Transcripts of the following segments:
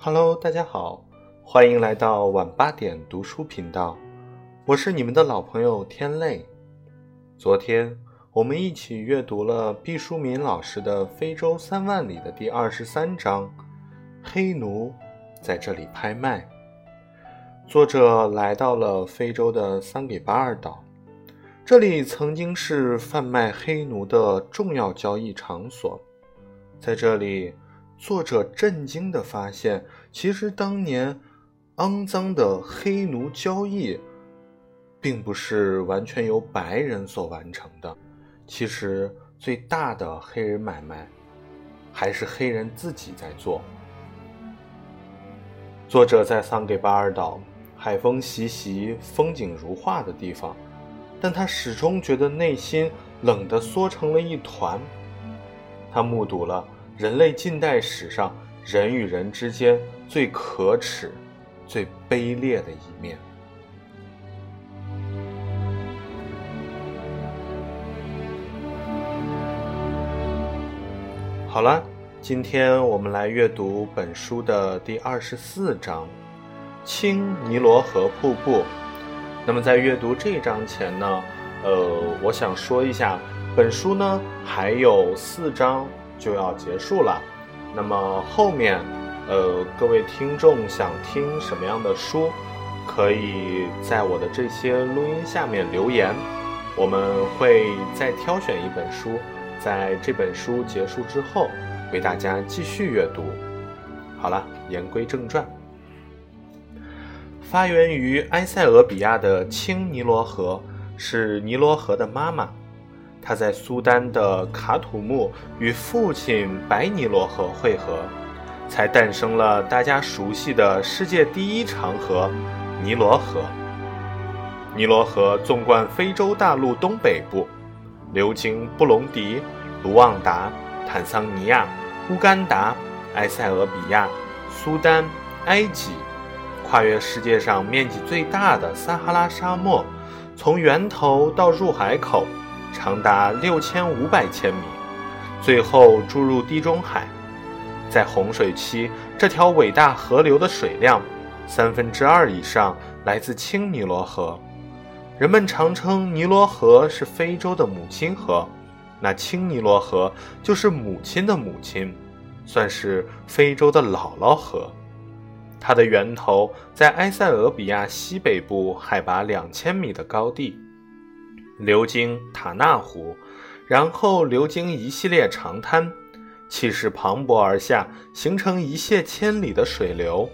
Hello，大家好，欢迎来到晚八点读书频道，我是你们的老朋友天泪。昨天我们一起阅读了毕淑敏老师的《非洲三万里》的第二十三章，黑奴在这里拍卖。作者来到了非洲的桑给巴尔岛，这里曾经是贩卖黑奴的重要交易场所，在这里。作者震惊地发现，其实当年肮脏的黑奴交易，并不是完全由白人所完成的。其实最大的黑人买卖，还是黑人自己在做。作者在桑给巴尔岛，海风习习、风景如画的地方，但他始终觉得内心冷得缩成了一团。他目睹了。人类近代史上人与人之间最可耻、最卑劣的一面。好了，今天我们来阅读本书的第二十四章《青尼罗河瀑布》。那么在阅读这一章前呢，呃，我想说一下，本书呢还有四章。就要结束了，那么后面，呃，各位听众想听什么样的书，可以在我的这些录音下面留言，我们会再挑选一本书，在这本书结束之后，为大家继续阅读。好了，言归正传，发源于埃塞俄比亚的青尼罗河是尼罗河的妈妈。他在苏丹的卡土木与父亲白尼罗河汇合，才诞生了大家熟悉的世界第一长河——尼罗河。尼罗河纵贯非洲大陆东北部，流经布隆迪、卢旺达、坦桑尼亚、乌干达、埃塞俄比亚、苏丹、埃及，跨越世界上面积最大的撒哈拉沙漠，从源头到入海口。长达六千五百千米，最后注入地中海。在洪水期，这条伟大河流的水量三分之二以上来自青尼罗河。人们常称尼罗河是非洲的母亲河，那青尼罗河就是母亲的母亲，算是非洲的姥姥河。它的源头在埃塞俄比亚西北部海拔两千米的高地。流经塔纳湖，然后流经一系列长滩，气势磅礴而下，形成一泻千里的水流。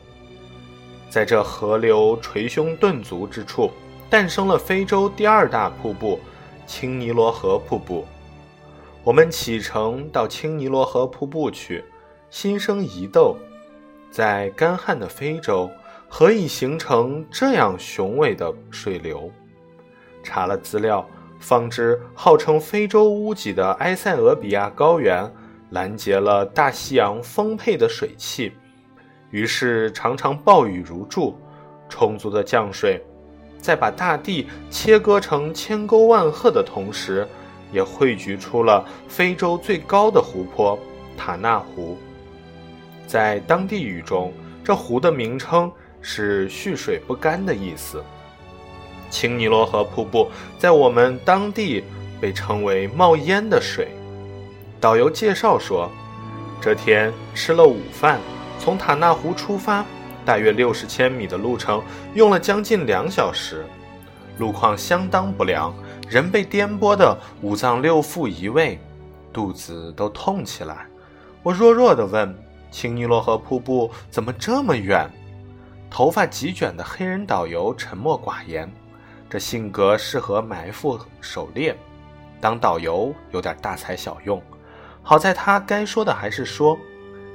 在这河流捶胸顿足之处，诞生了非洲第二大瀑布——青尼罗河瀑布。我们启程到青尼罗河瀑布去，心生疑窦：在干旱的非洲，何以形成这样雄伟的水流？查了资料。方知号称非洲屋脊的埃塞俄比亚高原拦截了大西洋丰沛的水汽，于是常常暴雨如注，充足的降水，在把大地切割成千沟万壑的同时，也汇聚出了非洲最高的湖泊塔纳湖。在当地语中，这湖的名称是“蓄水不干”的意思。青尼罗河瀑布在我们当地被称为“冒烟的水”。导游介绍说，这天吃了午饭，从塔纳湖出发，大约六十千米的路程，用了将近两小时。路况相当不良，人被颠簸的五脏六腑移位，肚子都痛起来。我弱弱地问：“青尼罗河瀑布怎么这么远？”头发极卷的黑人导游沉默寡言。这性格适合埋伏狩猎，当导游有点大材小用。好在他该说的还是说，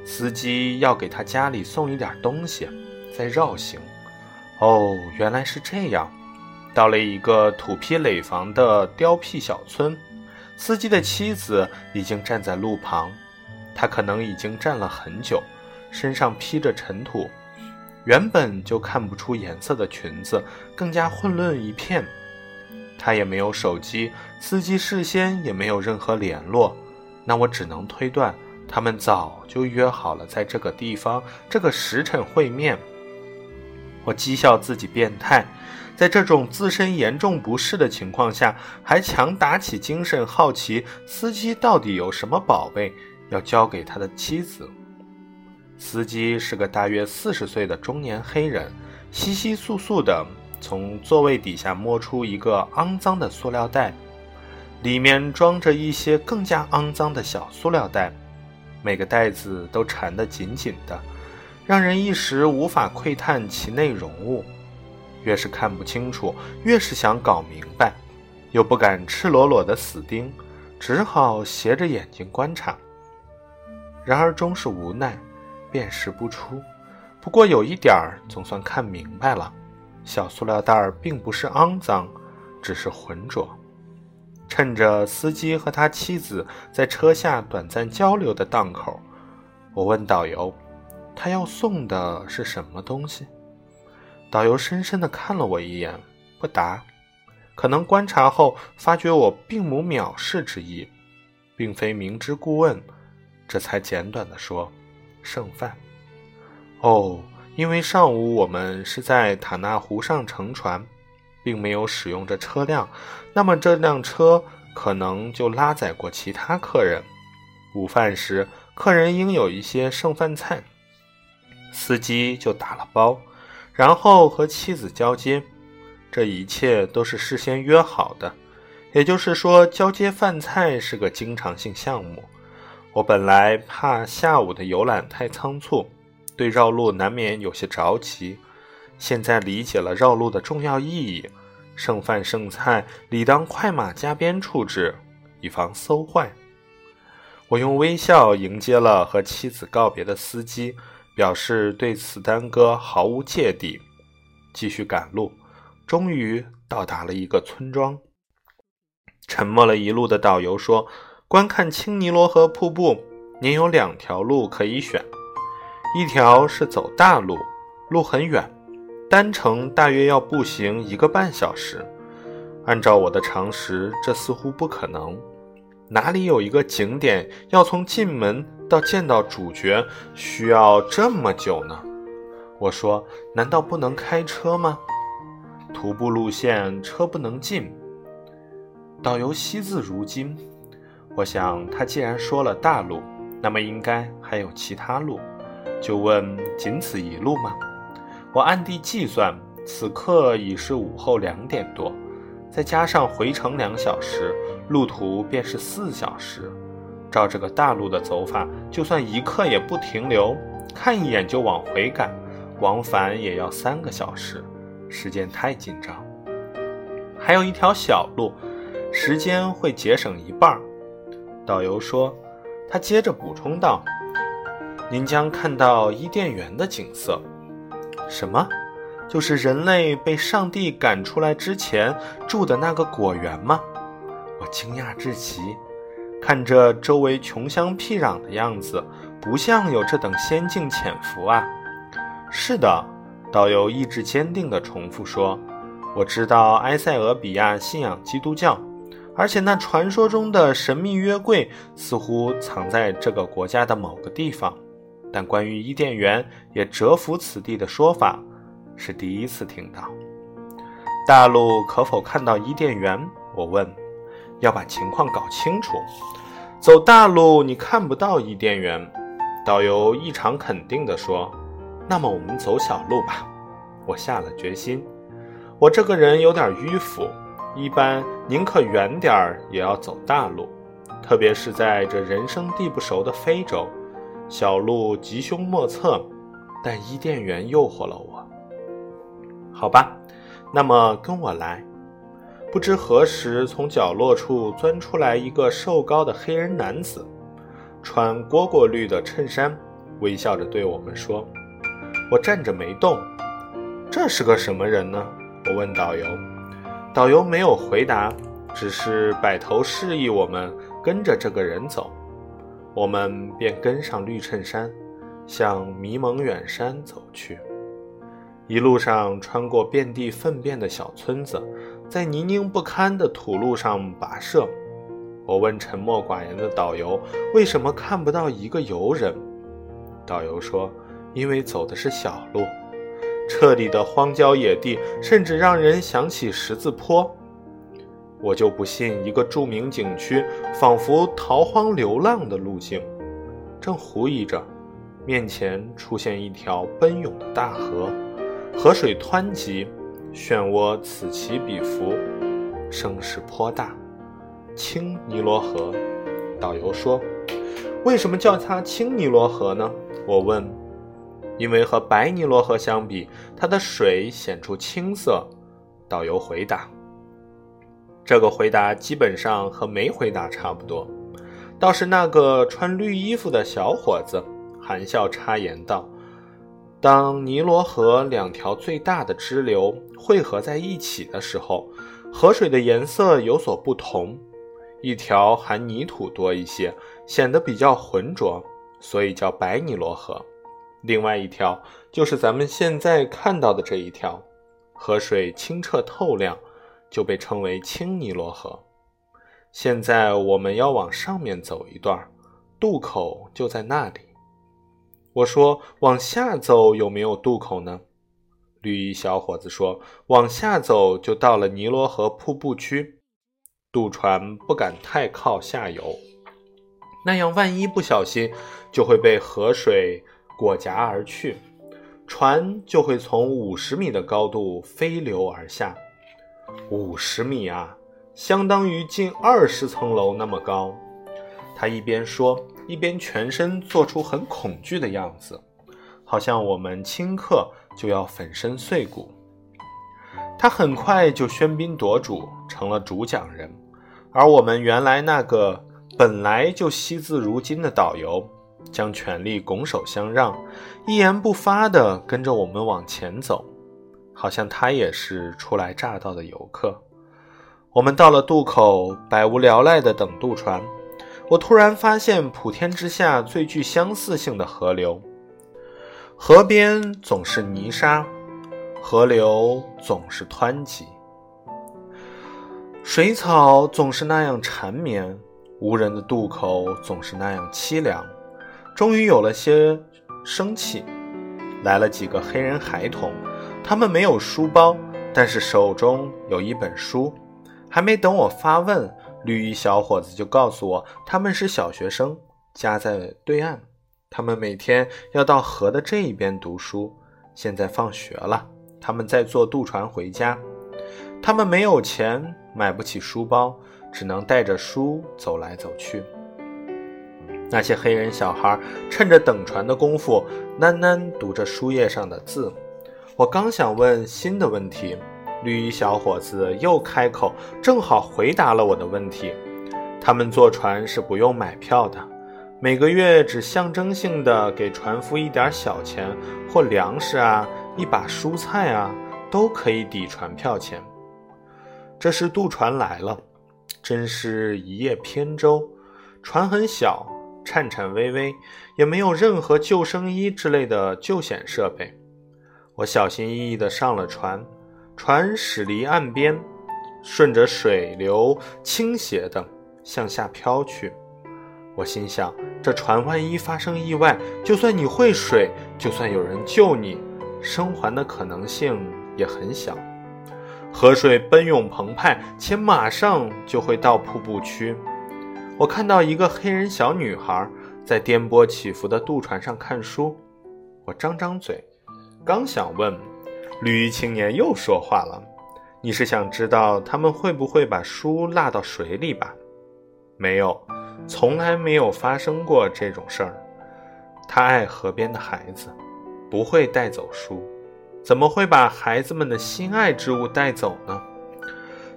司机要给他家里送一点东西，再绕行。哦，原来是这样。到了一个土坯垒房的雕坯小村，司机的妻子已经站在路旁，他可能已经站了很久，身上披着尘土。原本就看不出颜色的裙子更加混乱一片。他也没有手机，司机事先也没有任何联络。那我只能推断，他们早就约好了在这个地方、这个时辰会面。我讥笑自己变态，在这种自身严重不适的情况下，还强打起精神，好奇司机到底有什么宝贝要交给他的妻子。司机是个大约四十岁的中年黑人，稀稀簌簌地从座位底下摸出一个肮脏的塑料袋，里面装着一些更加肮脏的小塑料袋，每个袋子都缠得紧紧的。让人一时无法窥探其内容物，越是看不清楚，越是想搞明白，又不敢赤裸裸的死盯，只好斜着眼睛观察。然而终是无奈，辨识不出。不过有一点儿总算看明白了：小塑料袋儿并不是肮脏，只是浑浊。趁着司机和他妻子在车下短暂交流的档口，我问导游。他要送的是什么东西？导游深深地看了我一眼，不答。可能观察后发觉我并无藐视之意，并非明知故问，这才简短地说：“剩饭。”哦，因为上午我们是在塔纳湖上乘船，并没有使用这车辆，那么这辆车可能就拉载过其他客人。午饭时，客人应有一些剩饭菜。司机就打了包，然后和妻子交接，这一切都是事先约好的。也就是说，交接饭菜是个经常性项目。我本来怕下午的游览太仓促，对绕路难免有些着急。现在理解了绕路的重要意义，剩饭剩菜理当快马加鞭处置，以防馊坏。我用微笑迎接了和妻子告别的司机。表示对此耽搁毫无芥蒂，继续赶路，终于到达了一个村庄。沉默了一路的导游说：“观看青尼罗河瀑布，您有两条路可以选，一条是走大路，路很远，单程大约要步行一个半小时。按照我的常识，这似乎不可能。哪里有一个景点要从进门？”到见到主角需要这么久呢？我说：“难道不能开车吗？徒步路线车不能进。”导游惜字如金。我想他既然说了大路，那么应该还有其他路，就问：“仅此一路吗？”我暗地计算，此刻已是午后两点多，再加上回程两小时，路途便是四小时。照这个大路的走法，就算一刻也不停留，看一眼就往回赶，往返也要三个小时，时间太紧张。还有一条小路，时间会节省一半。导游说，他接着补充道：“您将看到伊甸园的景色。”什么？就是人类被上帝赶出来之前住的那个果园吗？我惊讶至极。看着周围穷乡僻壤的样子，不像有这等仙境潜伏啊！是的，导游意志坚定地重复说：“我知道埃塞俄比亚信仰基督教，而且那传说中的神秘约柜似乎藏在这个国家的某个地方。但关于伊甸园也蛰伏此地的说法，是第一次听到。大陆可否看到伊甸园？”我问。要把情况搞清楚。走大路你看不到伊甸园，导游异常肯定地说：“那么我们走小路吧。”我下了决心。我这个人有点迂腐，一般宁可远点儿也要走大路，特别是在这人生地不熟的非洲，小路吉凶莫测。但伊甸园诱惑了我。好吧，那么跟我来。不知何时，从角落处钻出来一个瘦高的黑人男子，穿蝈蝈绿的衬衫，微笑着对我们说：“我站着没动。这是个什么人呢？”我问导游。导游没有回答，只是摆头示意我们跟着这个人走。我们便跟上绿衬衫，向迷蒙远山走去。一路上穿过遍地粪便的小村子。在泥泞不堪的土路上跋涉，我问沉默寡言的导游：“为什么看不到一个游人？”导游说：“因为走的是小路，这里的荒郊野地，甚至让人想起十字坡。我就不信一个著名景区仿佛逃荒流浪的路径。”正狐疑着，面前出现一条奔涌的大河，河水湍急，漩涡此起彼伏，声势颇大。青尼罗河，导游说：“为什么叫它青尼罗河呢？”我问。“因为和白尼罗河相比，它的水显出青色。”导游回答。这个回答基本上和没回答差不多。倒是那个穿绿衣服的小伙子含笑插言道：“当尼罗河两条最大的支流汇合在一起的时候，河水的颜色有所不同。”一条含泥土多一些，显得比较浑浊，所以叫白尼罗河。另外一条就是咱们现在看到的这一条，河水清澈透亮，就被称为青尼罗河。现在我们要往上面走一段，渡口就在那里。我说：“往下走有没有渡口呢？”绿衣小伙子说：“往下走就到了尼罗河瀑布区。”渡船不敢太靠下游，那样万一不小心，就会被河水裹夹而去，船就会从五十米的高度飞流而下。五十米啊，相当于近二十层楼那么高。他一边说，一边全身做出很恐惧的样子，好像我们顷刻就要粉身碎骨。他很快就喧宾夺主，成了主讲人，而我们原来那个本来就惜字如金的导游，将权力拱手相让，一言不发地跟着我们往前走，好像他也是初来乍到的游客。我们到了渡口，百无聊赖地等渡船。我突然发现普天之下最具相似性的河流，河边总是泥沙。河流总是湍急，水草总是那样缠绵，无人的渡口总是那样凄凉。终于有了些生气，来了几个黑人孩童，他们没有书包，但是手中有一本书。还没等我发问，绿衣小伙子就告诉我，他们是小学生，家在对岸，他们每天要到河的这一边读书，现在放学了。他们在坐渡船回家，他们没有钱，买不起书包，只能带着书走来走去。那些黑人小孩趁着等船的功夫，喃喃读着书页上的字。我刚想问新的问题，绿衣小伙子又开口，正好回答了我的问题。他们坐船是不用买票的，每个月只象征性的给船夫一点小钱或粮食啊。一把蔬菜啊，都可以抵船票钱。这时渡船来了，真是一叶扁舟。船很小，颤颤巍巍，也没有任何救生衣之类的救险设备。我小心翼翼地上了船，船驶离岸边，顺着水流倾斜地向下飘去。我心想：这船万一发生意外，就算你会水，就算有人救你。生还的可能性也很小。河水奔涌澎湃，且马上就会到瀑布区。我看到一个黑人小女孩在颠簸起伏的渡船上看书。我张张嘴，刚想问，绿衣青年又说话了：“你是想知道他们会不会把书落到水里吧？”“没有，从来没有发生过这种事儿。”他爱河边的孩子。不会带走书，怎么会把孩子们的心爱之物带走呢？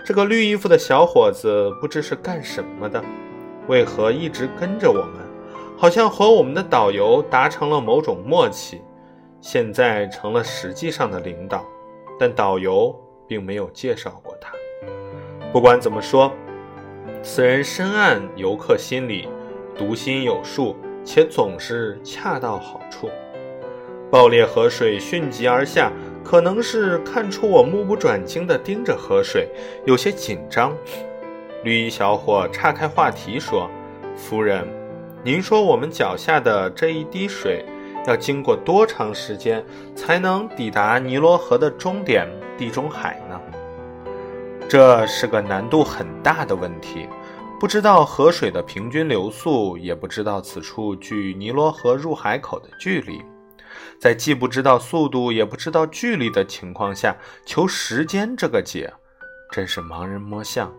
这个绿衣服的小伙子不知是干什么的，为何一直跟着我们？好像和我们的导游达成了某种默契，现在成了实际上的领导，但导游并没有介绍过他。不管怎么说，此人深谙游客心理，读心有术，且总是恰到好处。爆裂河水迅疾而下，可能是看出我目不转睛地盯着河水，有些紧张。绿衣小伙岔开话题说：“夫人，您说我们脚下的这一滴水，要经过多长时间才能抵达尼罗河的终点地中海呢？这是个难度很大的问题。不知道河水的平均流速，也不知道此处距尼罗河入海口的距离。”在既不知道速度也不知道距离的情况下求时间这个解，真是盲人摸象。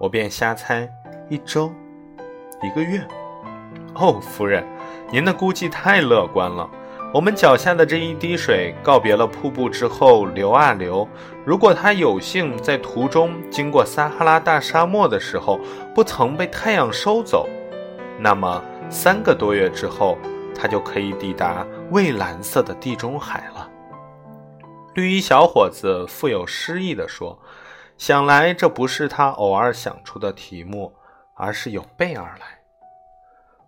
我便瞎猜，一周，一个月。哦，夫人，您的估计太乐观了。我们脚下的这一滴水告别了瀑布之后流啊流，如果它有幸在途中经过撒哈拉大沙漠的时候不曾被太阳收走，那么三个多月之后。他就可以抵达蔚蓝色的地中海了。绿衣小伙子富有诗意地说：“想来这不是他偶尔想出的题目，而是有备而来。”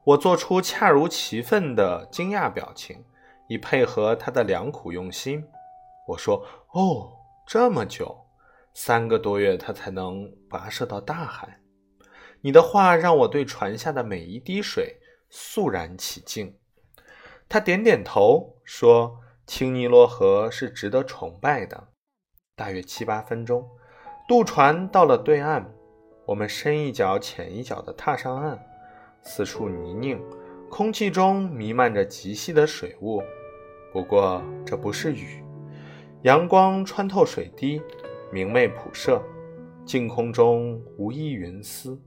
我做出恰如其分的惊讶表情，以配合他的良苦用心。我说：“哦，这么久，三个多月，他才能跋涉到大海。”你的话让我对船下的每一滴水肃然起敬。他点点头，说：“青尼罗河是值得崇拜的。”大约七八分钟，渡船到了对岸，我们深一脚浅一脚地踏上岸。四处泥泞，空气中弥漫着极细的水雾。不过这不是雨，阳光穿透水滴，明媚普射，净空中无一云丝。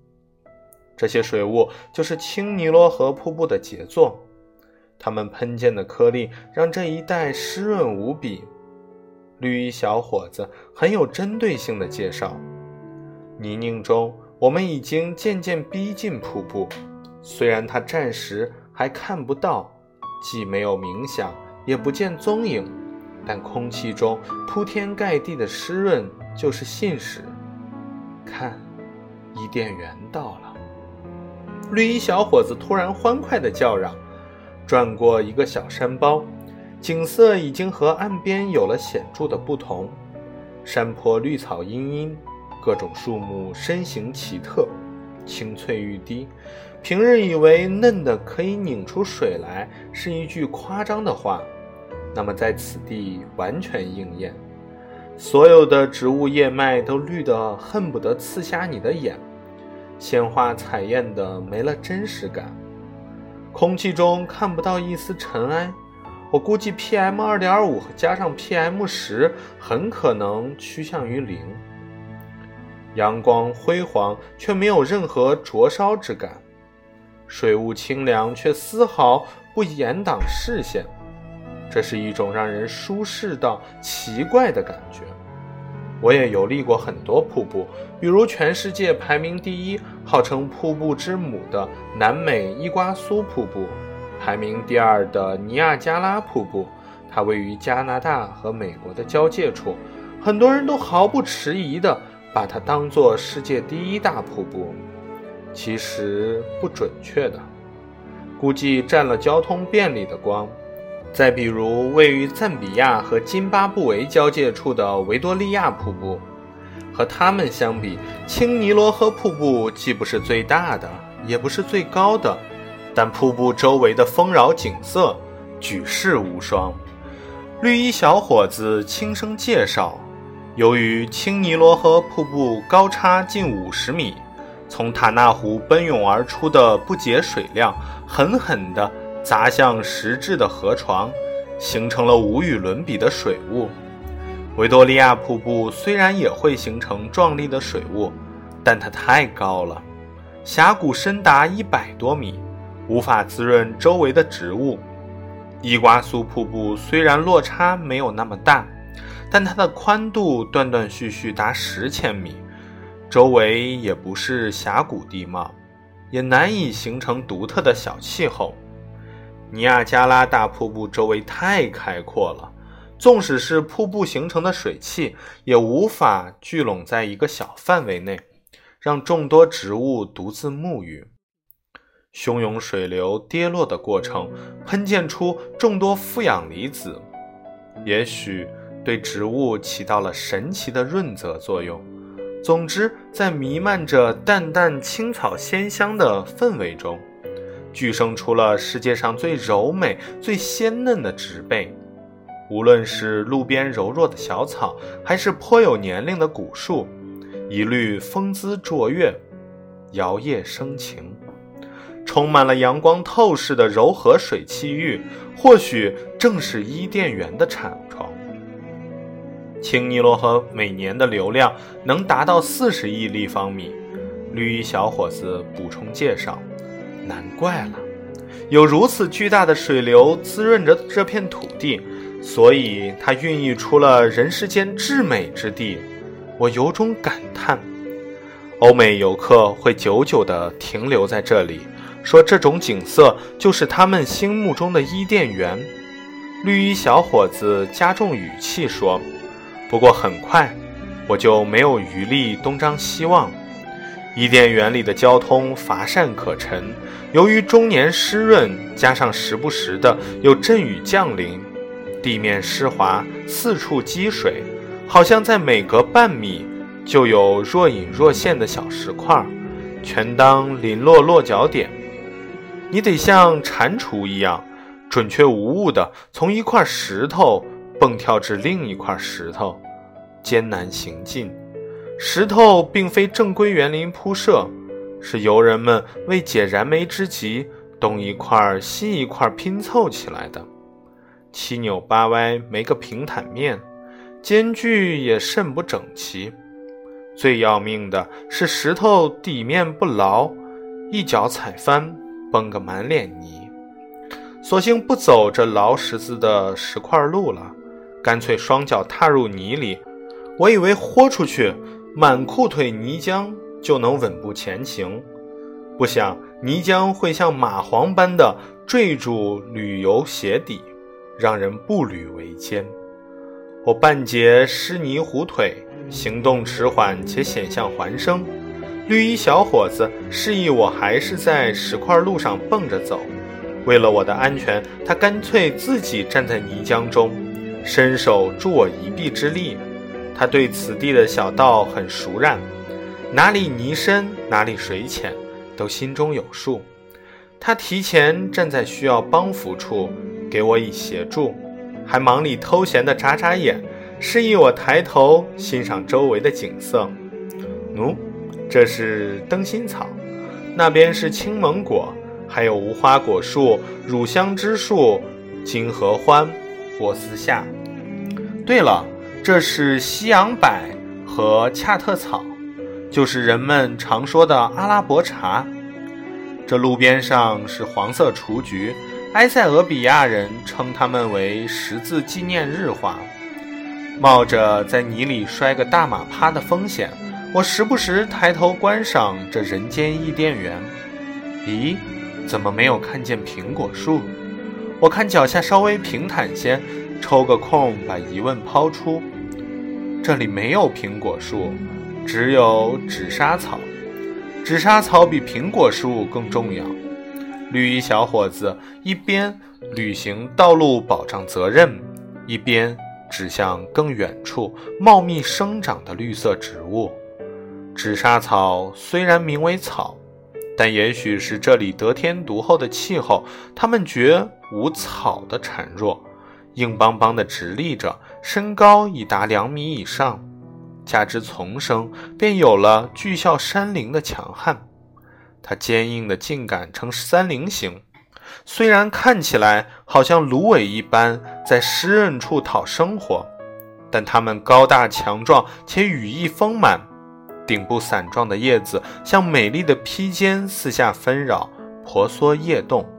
这些水雾就是青尼罗河瀑布的杰作。它们喷溅的颗粒让这一带湿润无比。绿衣小伙子很有针对性的介绍：泥泞中，我们已经渐渐逼近瀑布。虽然他暂时还看不到，既没有冥想，也不见踪影，但空气中铺天盖地的湿润就是信使。看，伊甸园到了！绿衣小伙子突然欢快地叫嚷。转过一个小山包，景色已经和岸边有了显著的不同。山坡绿草茵茵，各种树木身形奇特，青翠欲滴。平日以为嫩的可以拧出水来是一句夸张的话，那么在此地完全应验。所有的植物叶脉都绿得恨不得刺瞎你的眼，鲜花彩艳的没了真实感。空气中看不到一丝尘埃，我估计 PM 二点五加上 PM 十很可能趋向于零。阳光辉煌，却没有任何灼烧之感；水雾清凉，却丝毫不掩挡视线。这是一种让人舒适到奇怪的感觉。我也游历过很多瀑布，比如全世界排名第一、号称瀑布之母的南美伊瓜苏瀑布，排名第二的尼亚加拉瀑布，它位于加拿大和美国的交界处，很多人都毫不迟疑地把它当作世界第一大瀑布，其实不准确的，估计占了交通便利的光。再比如，位于赞比亚和津巴布韦交界处的维多利亚瀑布，和它们相比，青尼罗河瀑布既不是最大的，也不是最高的，但瀑布周围的丰饶景色举世无双。绿衣小伙子轻声介绍：由于青尼罗河瀑布高差近五十米，从塔纳湖奔涌而出的不洁水量，狠狠地。砸向实质的河床，形成了无与伦比的水雾。维多利亚瀑布虽然也会形成壮丽的水雾，但它太高了，峡谷深达一百多米，无法滋润周围的植物。伊瓜苏瀑布虽然落差没有那么大，但它的宽度断断续续达十千米，周围也不是峡谷地貌，也难以形成独特的小气候。尼亚加拉大瀑布周围太开阔了，纵使是瀑布形成的水汽，也无法聚拢在一个小范围内，让众多植物独自沐浴。汹涌水流跌落的过程，喷溅出众多负氧离子，也许对植物起到了神奇的润泽作用，总之，在弥漫着淡淡青草鲜香的氛围中，聚生出了世界上最柔美、最鲜嫩的植被。无论是路边柔弱的小草，还是颇有年龄的古树，一律风姿卓越，摇曳生情，充满了阳光透视的柔和水汽浴，或许正是伊甸园的产床。青尼罗河每年的流量能达到四十亿立方米。绿衣小伙子补充介绍：“难怪了，有如此巨大的水流滋润着这片土地。”所以，它孕育出了人世间至美之地。我由衷感叹，欧美游客会久久地停留在这里，说这种景色就是他们心目中的伊甸园。绿衣小伙子加重语气说：“不过很快，我就没有余力东张西望。伊甸园里的交通乏善可陈，由于终年湿润，加上时不时的有阵雨降临。”地面湿滑，四处积水，好像在每隔半米就有若隐若现的小石块，全当零落落脚点。你得像蟾蜍一样，准确无误地从一块石头蹦跳至另一块石头，艰难行进。石头并非正规园林铺设，是游人们为解燃眉之急，东一块西一块拼凑起来的。七扭八歪，没个平坦面，间距也甚不整齐。最要命的是石头底面不牢，一脚踩翻，崩个满脸泥。索性不走这牢石子的石块路了，干脆双脚踏入泥里。我以为豁出去，满裤腿泥浆就能稳步前行，不想泥浆会像蚂蟥般的坠住旅游鞋底。让人步履维艰。我半截湿泥糊腿，行动迟缓且险象环生。绿衣小伙子示意我还是在石块路上蹦着走。为了我的安全，他干脆自己站在泥浆中，伸手助我一臂之力。他对此地的小道很熟稔，哪里泥深，哪里水浅，都心中有数。他提前站在需要帮扶处。给我以协助，还忙里偷闲地眨眨眼，示意我抬头欣赏周围的景色。喏，这是灯心草，那边是青芒果，还有无花果树、乳香枝树、金合欢、波斯夏。对了，这是西洋柏和恰特草，就是人们常说的阿拉伯茶。这路边上是黄色雏菊。埃塞俄比亚人称它们为十字纪念日花。冒着在泥里摔个大马趴的风险，我时不时抬头观赏这人间伊甸园。咦，怎么没有看见苹果树？我看脚下稍微平坦些，抽个空把疑问抛出。这里没有苹果树，只有纸莎草。纸莎草比苹果树更重要。绿衣小伙子一边履行道路保障责任，一边指向更远处茂密生长的绿色植物。纸莎草虽然名为草，但也许是这里得天独厚的气候，它们绝无草的孱弱，硬邦邦的直立着，身高已达两米以上，加之丛生，便有了巨啸山林的强悍。它坚硬的茎秆呈三棱形，虽然看起来好像芦苇一般在湿润处讨生活，但它们高大强壮且羽翼丰满，顶部伞状的叶子像美丽的披肩四下纷扰，婆娑叶动。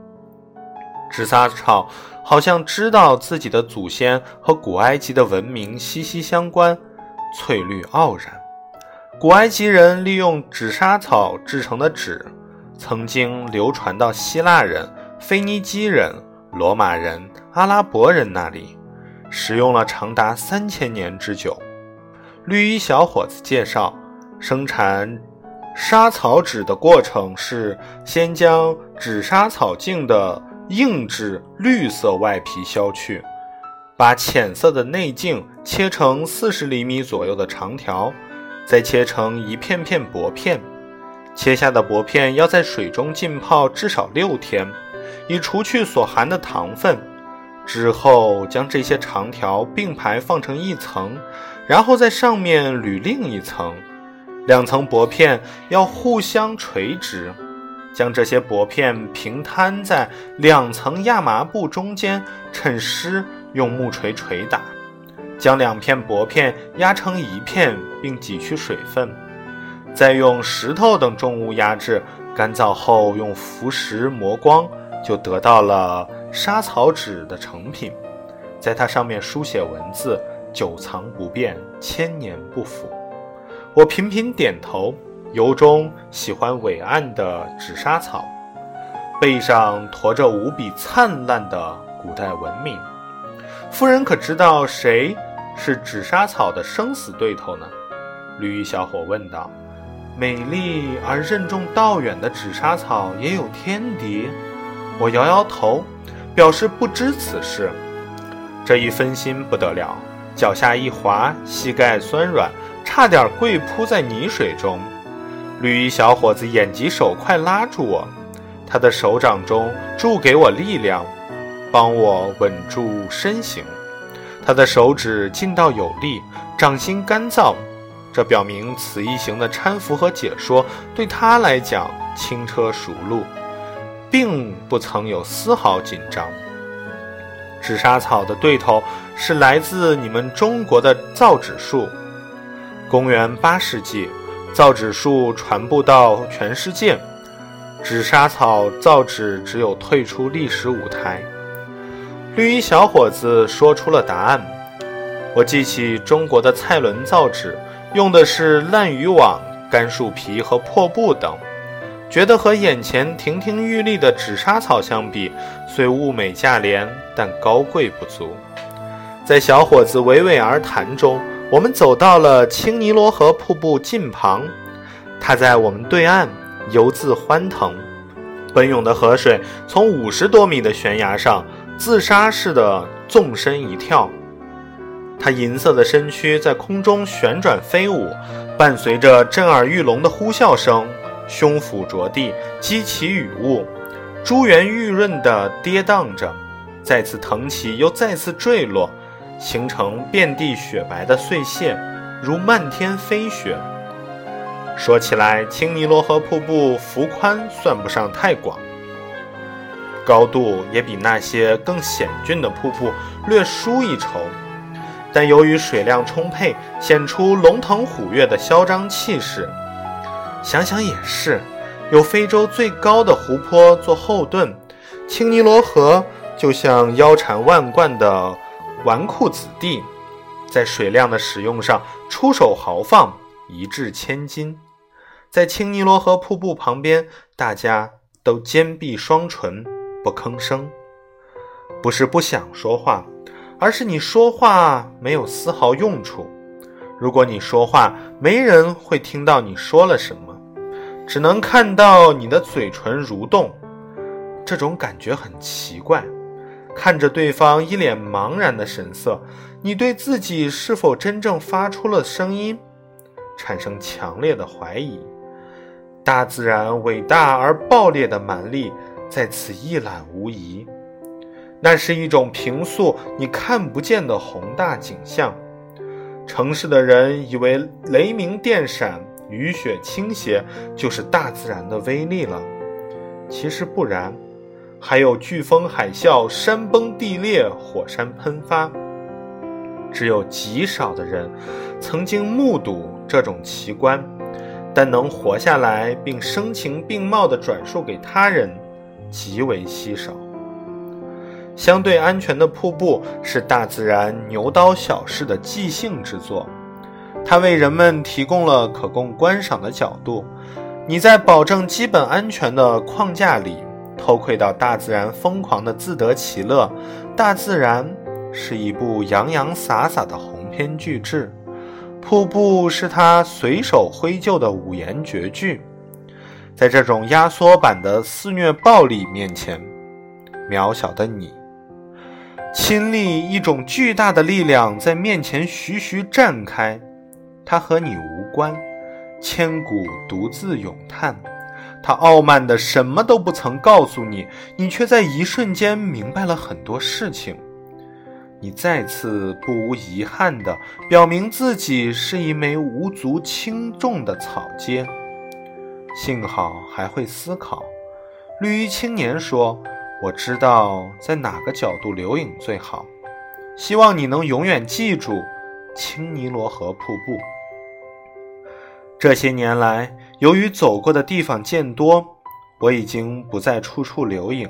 纸莎草好像知道自己的祖先和古埃及的文明息息相关，翠绿傲然。古埃及人利用纸莎草制成的纸。曾经流传到希腊人、腓尼基人、罗马人、阿拉伯人那里，使用了长达三千年之久。绿衣小伙子介绍，生产莎草纸的过程是：先将纸莎草茎的硬质绿色外皮削去，把浅色的内茎切成四十厘米左右的长条，再切成一片片薄片。切下的薄片要在水中浸泡至少六天，以除去所含的糖分。之后将这些长条并排放成一层，然后在上面捋另一层。两层薄片要互相垂直，将这些薄片平摊在两层亚麻布中间，趁湿用木锤捶打，将两片薄片压成一片，并挤去水分。再用石头等重物压制，干燥后用浮石磨光，就得到了沙草纸的成品。在它上面书写文字，久藏不变，千年不腐。我频频点头，由衷喜欢伟岸的纸莎草，背上驮着无比灿烂的古代文明。夫人可知道谁是纸莎草的生死对头呢？绿衣小伙问道。美丽而任重道远的纸莎草也有天敌，我摇摇头，表示不知此事。这一分心不得了，脚下一滑，膝盖酸软，差点跪扑在泥水中。绿衣小伙子眼疾手快拉住我，他的手掌中注给我力量，帮我稳住身形。他的手指劲道有力，掌心干燥。这表明此一行的搀扶和解说对他来讲轻车熟路，并不曾有丝毫紧张。纸莎草的对头是来自你们中国的造纸术。公元八世纪，造纸术传播到全世界，纸莎草造纸只有退出历史舞台。绿衣小伙子说出了答案。我记起中国的蔡伦造纸。用的是烂渔网、干树皮和破布等，觉得和眼前亭亭玉立的纸莎草相比，虽物美价廉，但高贵不足。在小伙子娓娓而谈中，我们走到了青尼罗河瀑布近旁，它在我们对岸游自欢腾，奔涌的河水从五十多米的悬崖上自杀似的纵身一跳。它银色的身躯在空中旋转飞舞，伴随着震耳欲聋的呼啸声，胸腹着地，激起雨雾，珠圆玉润地跌宕着，再次腾起，又再次坠落，形成遍地雪白的碎屑，如漫天飞雪。说起来，青尼罗河瀑布幅宽算不上太广，高度也比那些更险峻的瀑布略输一筹。但由于水量充沛，显出龙腾虎跃的嚣张气势。想想也是，有非洲最高的湖泊做后盾，青尼罗河就像腰缠万贯的纨绔子弟，在水量的使用上出手豪放，一掷千金。在青尼罗河瀑布旁边，大家都坚闭双唇，不吭声，不是不想说话。而是你说话没有丝毫用处。如果你说话，没人会听到你说了什么，只能看到你的嘴唇蠕动。这种感觉很奇怪。看着对方一脸茫然的神色，你对自己是否真正发出了声音，产生强烈的怀疑。大自然伟大而暴烈的蛮力在此一览无遗。那是一种平素你看不见的宏大景象。城市的人以为雷鸣电闪、雨雪倾斜就是大自然的威力了，其实不然，还有飓风、海啸、山崩地裂、火山喷发。只有极少的人曾经目睹这种奇观，但能活下来并声情并茂地转述给他人，极为稀少。相对安全的瀑布是大自然牛刀小试的即兴之作，它为人们提供了可供观赏的角度。你在保证基本安全的框架里，偷窥到大自然疯狂的自得其乐。大自然是一部洋洋洒洒的鸿篇巨制，瀑布是他随手挥就的五言绝句。在这种压缩版的肆虐暴力面前，渺小的你。亲历一种巨大的力量在面前徐徐绽开，它和你无关。千古独自咏叹。他傲慢的什么都不曾告诉你，你却在一瞬间明白了很多事情。你再次不无遗憾的表明自己是一枚无足轻重的草芥。幸好还会思考。绿衣青年说：“我知道在哪个角度留影最好。希望你能永远记住青尼罗河瀑布。”这些年来，由于走过的地方渐多，我已经不再处处留影。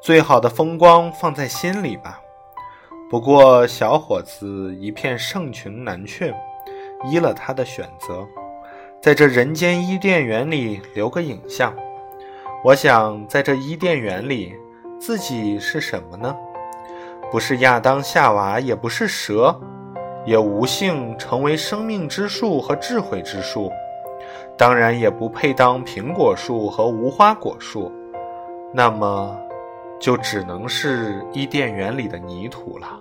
最好的风光放在心里吧。不过，小伙子一片盛情难却，依了他的选择，在这人间伊甸园里留个影像。我想，在这伊甸园里，自己是什么呢？不是亚当夏娃，也不是蛇，也无幸成为生命之树和智慧之树，当然也不配当苹果树和无花果树。那么。就只能是伊甸园里的泥土了。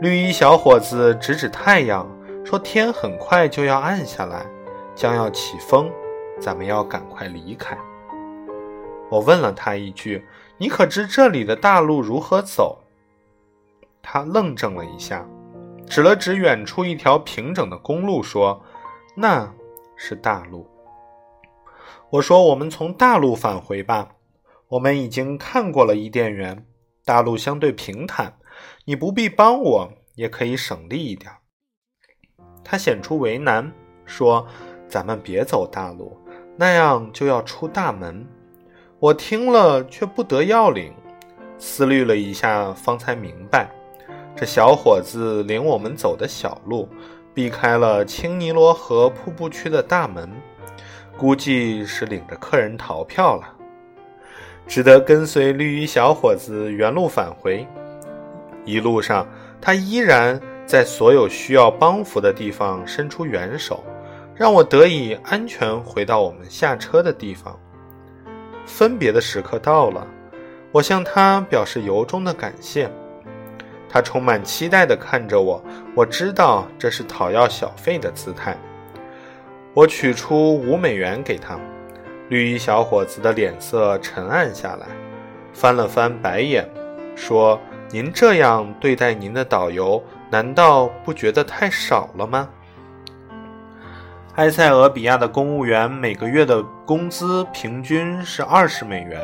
绿衣小伙子指指太阳，说：“天很快就要暗下来，将要起风，咱们要赶快离开。”我问了他一句：“你可知这里的大路如何走？”他愣怔了一下，指了指远处一条平整的公路，说：“那是大路。”我说：“我们从大路返回吧。”我们已经看过了伊甸园，大路相对平坦，你不必帮我，也可以省力一点。他显出为难，说：“咱们别走大路，那样就要出大门。”我听了却不得要领，思虑了一下，方才明白，这小伙子领我们走的小路，避开了青尼罗河瀑布区的大门，估计是领着客人逃票了。只得跟随绿衣小伙子原路返回。一路上，他依然在所有需要帮扶的地方伸出援手，让我得以安全回到我们下车的地方。分别的时刻到了，我向他表示由衷的感谢。他充满期待地看着我，我知道这是讨要小费的姿态。我取出五美元给他。绿衣小伙子的脸色沉暗下来，翻了翻白眼，说：“您这样对待您的导游，难道不觉得太少了吗？”埃塞俄比亚的公务员每个月的工资平均是二十美元。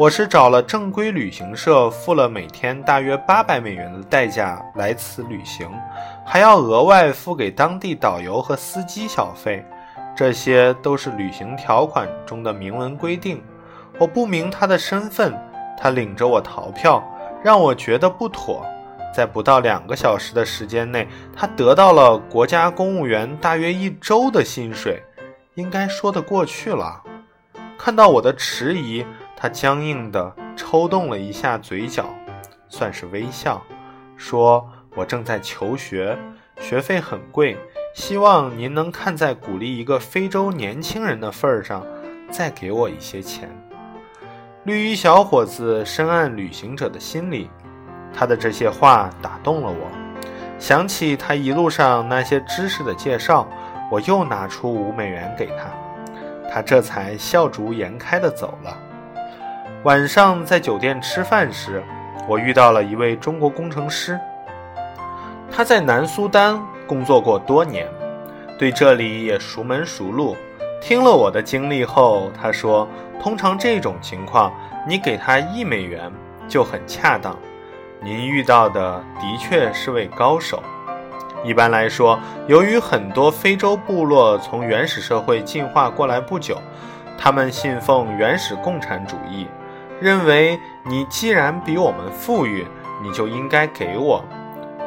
我是找了正规旅行社，付了每天大约八百美元的代价来此旅行，还要额外付给当地导游和司机小费。这些都是旅行条款中的明文规定，我不明他的身份，他领着我逃票，让我觉得不妥。在不到两个小时的时间内，他得到了国家公务员大约一周的薪水，应该说得过去了。看到我的迟疑，他僵硬地抽动了一下嘴角，算是微笑，说：“我正在求学，学费很贵。”希望您能看在鼓励一个非洲年轻人的份儿上，再给我一些钱。绿衣小伙子深谙旅行者的心理，他的这些话打动了我。想起他一路上那些知识的介绍，我又拿出五美元给他，他这才笑逐颜开地走了。晚上在酒店吃饭时，我遇到了一位中国工程师，他在南苏丹。工作过多年，对这里也熟门熟路。听了我的经历后，他说：“通常这种情况，你给他一美元就很恰当。您遇到的的确是位高手。一般来说，由于很多非洲部落从原始社会进化过来不久，他们信奉原始共产主义，认为你既然比我们富裕，你就应该给我。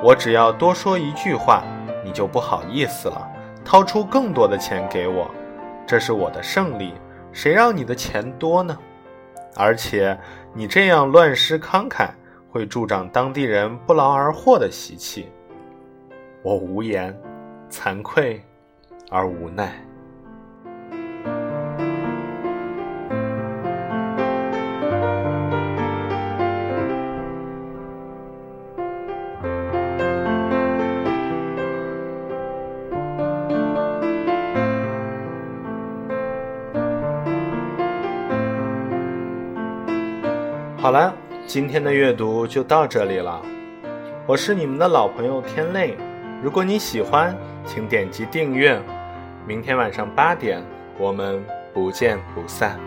我只要多说一句话。”你就不好意思了，掏出更多的钱给我，这是我的胜利。谁让你的钱多呢？而且你这样乱施慷慨，会助长当地人不劳而获的习气。我无言，惭愧而无奈。今天的阅读就到这里了。我是你们的老朋友天泪。如果你喜欢，请点击订阅。明天晚上八点，我们不见不散。